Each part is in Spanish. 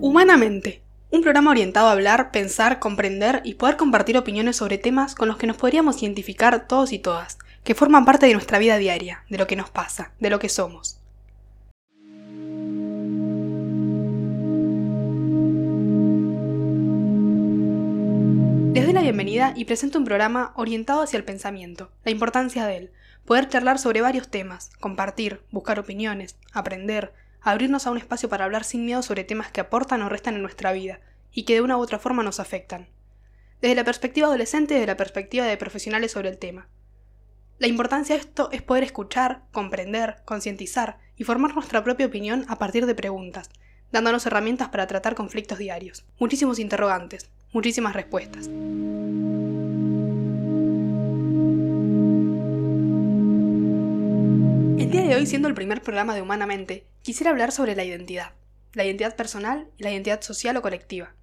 Humanamente, un programa orientado a hablar, pensar, comprender y poder compartir opiniones sobre temas con los que nos podríamos identificar todos y todas, que forman parte de nuestra vida diaria, de lo que nos pasa, de lo que somos. La bienvenida y presento un programa orientado hacia el pensamiento, la importancia de él, poder charlar sobre varios temas, compartir, buscar opiniones, aprender, abrirnos a un espacio para hablar sin miedo sobre temas que aportan o restan en nuestra vida y que de una u otra forma nos afectan. Desde la perspectiva adolescente y desde la perspectiva de profesionales sobre el tema. La importancia de esto es poder escuchar, comprender, concientizar y formar nuestra propia opinión a partir de preguntas, dándonos herramientas para tratar conflictos diarios. Muchísimos interrogantes, muchísimas respuestas. El día de hoy, siendo el primer programa de Humanamente, quisiera hablar sobre la identidad, la identidad personal y la identidad social o colectiva.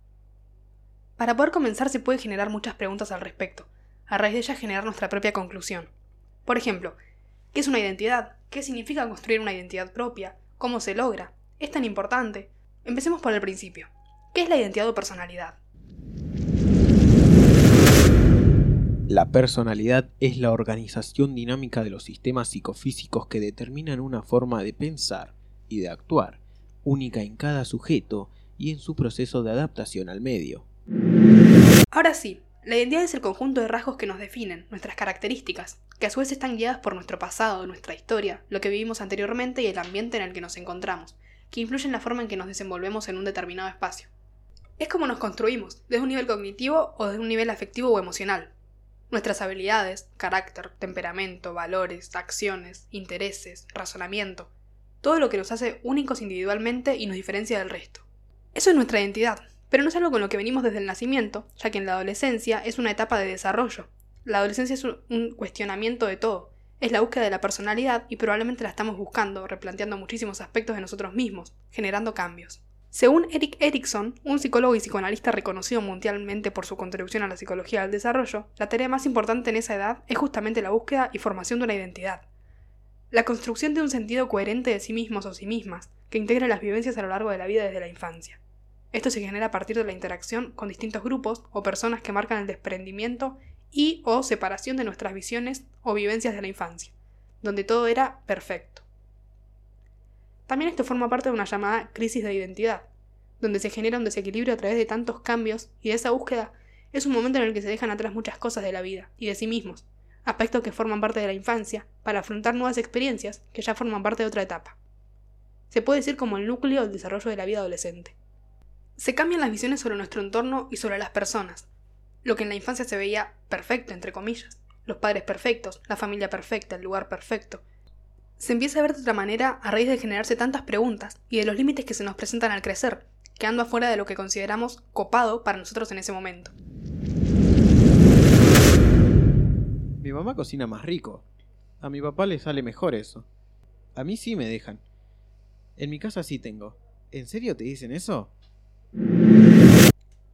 Para poder comenzar se puede generar muchas preguntas al respecto, a raíz de ellas generar nuestra propia conclusión. Por ejemplo, ¿qué es una identidad? ¿Qué significa construir una identidad propia? ¿Cómo se logra? ¿Es tan importante? Empecemos por el principio. ¿Qué es la identidad o personalidad? La personalidad es la organización dinámica de los sistemas psicofísicos que determinan una forma de pensar y de actuar, única en cada sujeto y en su proceso de adaptación al medio. Ahora sí, la identidad es el conjunto de rasgos que nos definen, nuestras características, que a su vez están guiadas por nuestro pasado, nuestra historia, lo que vivimos anteriormente y el ambiente en el que nos encontramos, que influyen en la forma en que nos desenvolvemos en un determinado espacio. Es como nos construimos, desde un nivel cognitivo o desde un nivel afectivo o emocional, Nuestras habilidades, carácter, temperamento, valores, acciones, intereses, razonamiento, todo lo que nos hace únicos individualmente y nos diferencia del resto. Eso es nuestra identidad, pero no es algo con lo que venimos desde el nacimiento, ya que en la adolescencia es una etapa de desarrollo. La adolescencia es un cuestionamiento de todo, es la búsqueda de la personalidad y probablemente la estamos buscando, replanteando muchísimos aspectos de nosotros mismos, generando cambios. Según Eric Erickson, un psicólogo y psicoanalista reconocido mundialmente por su contribución a la psicología del desarrollo, la tarea más importante en esa edad es justamente la búsqueda y formación de una identidad. La construcción de un sentido coherente de sí mismos o sí mismas, que integre las vivencias a lo largo de la vida desde la infancia. Esto se genera a partir de la interacción con distintos grupos o personas que marcan el desprendimiento y o separación de nuestras visiones o vivencias de la infancia, donde todo era perfecto. También esto forma parte de una llamada crisis de identidad, donde se genera un desequilibrio a través de tantos cambios y de esa búsqueda es un momento en el que se dejan atrás muchas cosas de la vida y de sí mismos, aspectos que forman parte de la infancia, para afrontar nuevas experiencias que ya forman parte de otra etapa. Se puede decir como el núcleo del desarrollo de la vida adolescente. Se cambian las visiones sobre nuestro entorno y sobre las personas, lo que en la infancia se veía perfecto, entre comillas, los padres perfectos, la familia perfecta, el lugar perfecto, se empieza a ver de otra manera a raíz de generarse tantas preguntas y de los límites que se nos presentan al crecer, quedando afuera de lo que consideramos copado para nosotros en ese momento. Mi mamá cocina más rico. A mi papá le sale mejor eso. A mí sí me dejan. En mi casa sí tengo. ¿En serio te dicen eso?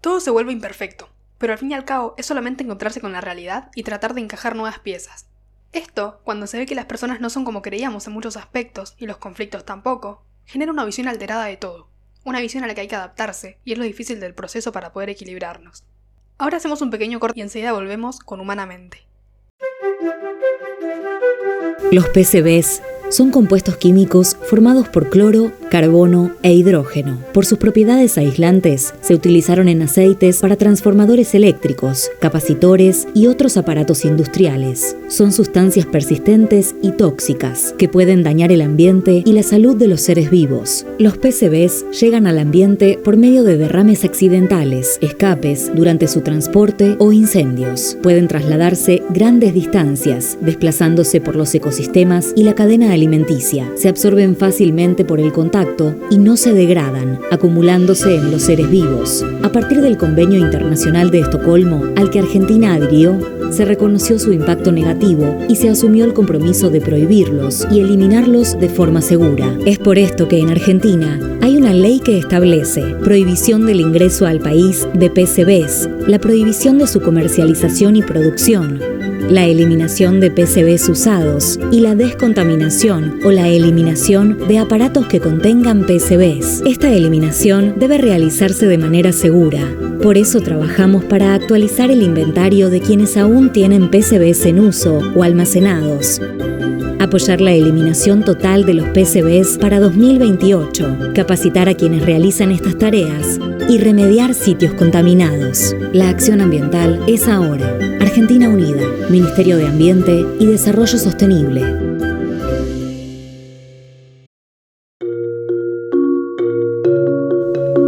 Todo se vuelve imperfecto, pero al fin y al cabo es solamente encontrarse con la realidad y tratar de encajar nuevas piezas, esto, cuando se ve que las personas no son como creíamos en muchos aspectos, y los conflictos tampoco, genera una visión alterada de todo, una visión a la que hay que adaptarse, y es lo difícil del proceso para poder equilibrarnos. Ahora hacemos un pequeño corte y enseguida volvemos con Humanamente. Los PCBs son compuestos químicos formados por cloro, carbono e hidrógeno. Por sus propiedades aislantes, se utilizaron en aceites para transformadores eléctricos, capacitores y otros aparatos industriales. Son sustancias persistentes y tóxicas que pueden dañar el ambiente y la salud de los seres vivos. Los PCBs llegan al ambiente por medio de derrames accidentales, escapes durante su transporte o incendios. Pueden trasladarse grandes distancias, desplazándose por los ecosistemas y la cadena alimenticia. Se absorben fácilmente por el contacto y no se degradan, acumulándose en los seres vivos. A partir del Convenio Internacional de Estocolmo, al que Argentina adhirió, se reconoció su impacto negativo y se asumió el compromiso de prohibirlos y eliminarlos de forma segura. Es por esto que en Argentina hay una ley que establece prohibición del ingreso al país de PCBs, la prohibición de su comercialización y producción, la eliminación de PCBs usados y la descontaminación o la eliminación de aparatos que contengan PCBs. Esta eliminación debe realizarse de manera segura. Por eso trabajamos para actualizar el inventario de quienes aún tienen PCBs en uso o almacenados apoyar la eliminación total de los PCBs para 2028, capacitar a quienes realizan estas tareas y remediar sitios contaminados. La acción ambiental es ahora. Argentina Unida, Ministerio de Ambiente y Desarrollo Sostenible.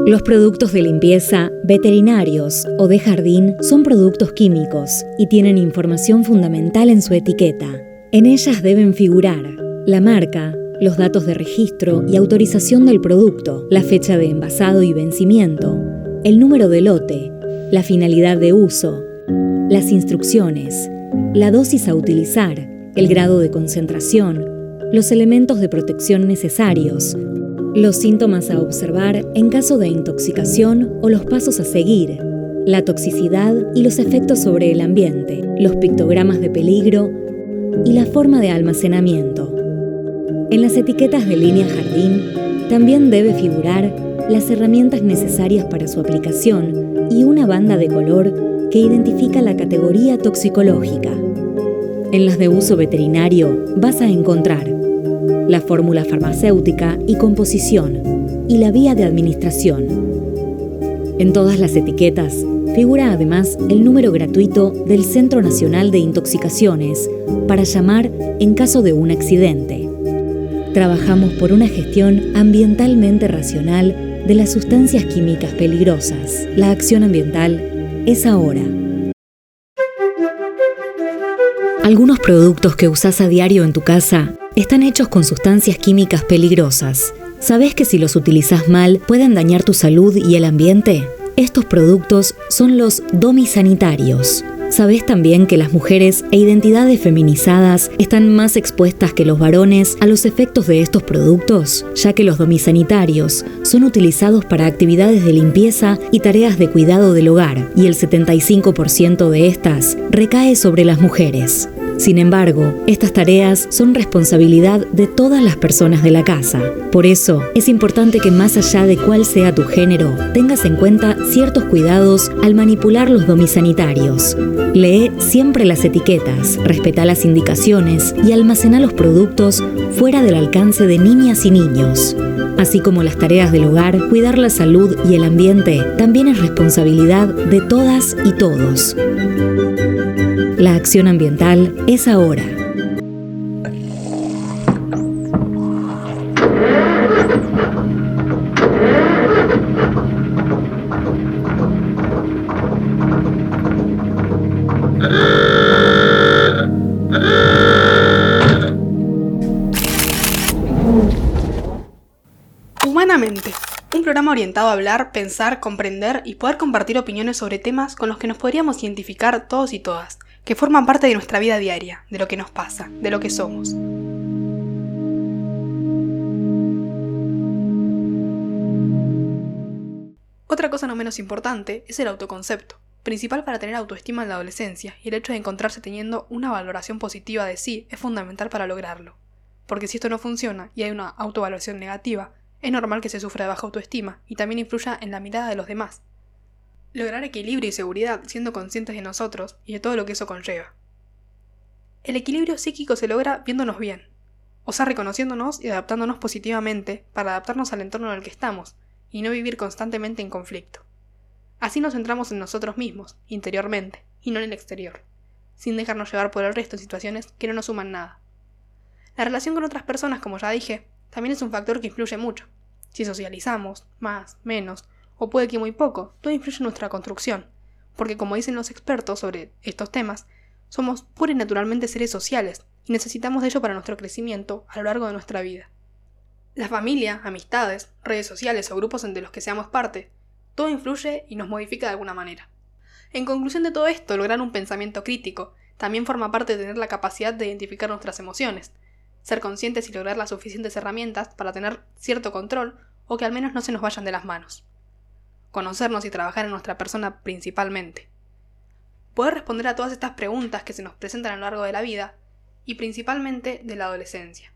Los productos de limpieza, veterinarios o de jardín son productos químicos y tienen información fundamental en su etiqueta. En ellas deben figurar la marca, los datos de registro y autorización del producto, la fecha de envasado y vencimiento, el número de lote, la finalidad de uso, las instrucciones, la dosis a utilizar, el grado de concentración, los elementos de protección necesarios, los síntomas a observar en caso de intoxicación o los pasos a seguir, la toxicidad y los efectos sobre el ambiente, los pictogramas de peligro y la forma de almacenamiento. En las etiquetas de línea jardín también debe figurar las herramientas necesarias para su aplicación y una banda de color que identifica la categoría toxicológica. En las de uso veterinario vas a encontrar la fórmula farmacéutica y composición y la vía de administración. En todas las etiquetas figura además el número gratuito del Centro Nacional de Intoxicaciones para llamar en caso de un accidente. Trabajamos por una gestión ambientalmente racional de las sustancias químicas peligrosas. La acción ambiental es ahora. Algunos productos que usas a diario en tu casa están hechos con sustancias químicas peligrosas. ¿Sabes que si los utilizas mal pueden dañar tu salud y el ambiente? Estos productos son los domisanitarios. ¿Sabes también que las mujeres e identidades feminizadas están más expuestas que los varones a los efectos de estos productos? Ya que los domisanitarios son utilizados para actividades de limpieza y tareas de cuidado del hogar, y el 75% de estas recae sobre las mujeres. Sin embargo, estas tareas son responsabilidad de todas las personas de la casa. Por eso, es importante que más allá de cuál sea tu género, tengas en cuenta ciertos cuidados al manipular los domisanitarios. Lee siempre las etiquetas, respeta las indicaciones y almacena los productos fuera del alcance de niñas y niños. Así como las tareas del hogar, cuidar la salud y el ambiente también es responsabilidad de todas y todos. La acción ambiental es ahora. Humanamente, un programa orientado a hablar, pensar, comprender y poder compartir opiniones sobre temas con los que nos podríamos identificar todos y todas, que forman parte de nuestra vida diaria, de lo que nos pasa, de lo que somos. Otra cosa no menos importante es el autoconcepto, principal para tener autoestima en la adolescencia, y el hecho de encontrarse teniendo una valoración positiva de sí es fundamental para lograrlo. Porque si esto no funciona y hay una autovaloración negativa, es normal que se sufra de baja autoestima y también influya en la mirada de los demás, lograr equilibrio y seguridad siendo conscientes de nosotros y de todo lo que eso conlleva. El equilibrio psíquico se logra viéndonos bien, o sea, reconociéndonos y adaptándonos positivamente para adaptarnos al entorno en el que estamos y no vivir constantemente en conflicto. Así nos centramos en nosotros mismos, interiormente, y no en el exterior, sin dejarnos llevar por el resto en situaciones que no nos suman nada. La relación con otras personas, como ya dije, también es un factor que influye mucho. Si socializamos, más, menos, o puede que muy poco, todo influye en nuestra construcción, porque como dicen los expertos sobre estos temas, somos pura y naturalmente seres sociales y necesitamos de ello para nuestro crecimiento a lo largo de nuestra vida. La familia, amistades, redes sociales o grupos entre los que seamos parte, todo influye y nos modifica de alguna manera. En conclusión de todo esto, lograr un pensamiento crítico también forma parte de tener la capacidad de identificar nuestras emociones, ser conscientes y lograr las suficientes herramientas para tener cierto control o que al menos no se nos vayan de las manos. Conocernos y trabajar en nuestra persona principalmente. Poder responder a todas estas preguntas que se nos presentan a lo largo de la vida y principalmente de la adolescencia.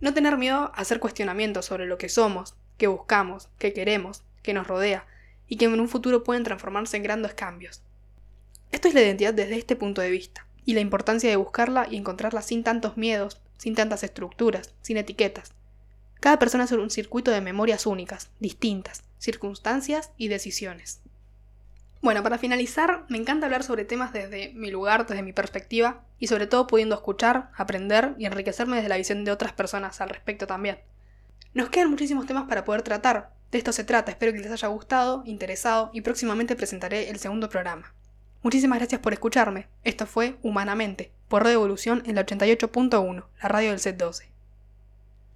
No tener miedo a hacer cuestionamientos sobre lo que somos, qué buscamos, qué queremos, qué nos rodea, y que en un futuro pueden transformarse en grandes cambios. Esto es la identidad desde este punto de vista, y la importancia de buscarla y encontrarla sin tantos miedos, sin tantas estructuras, sin etiquetas. Cada persona es un circuito de memorias únicas, distintas, circunstancias y decisiones. Bueno, para finalizar, me encanta hablar sobre temas desde mi lugar, desde mi perspectiva, y sobre todo pudiendo escuchar, aprender y enriquecerme desde la visión de otras personas al respecto también. Nos quedan muchísimos temas para poder tratar, de esto se trata, espero que les haya gustado, interesado y próximamente presentaré el segundo programa. Muchísimas gracias por escucharme, esto fue Humanamente, por Radio Evolución en la 88.1, la radio del Set 12.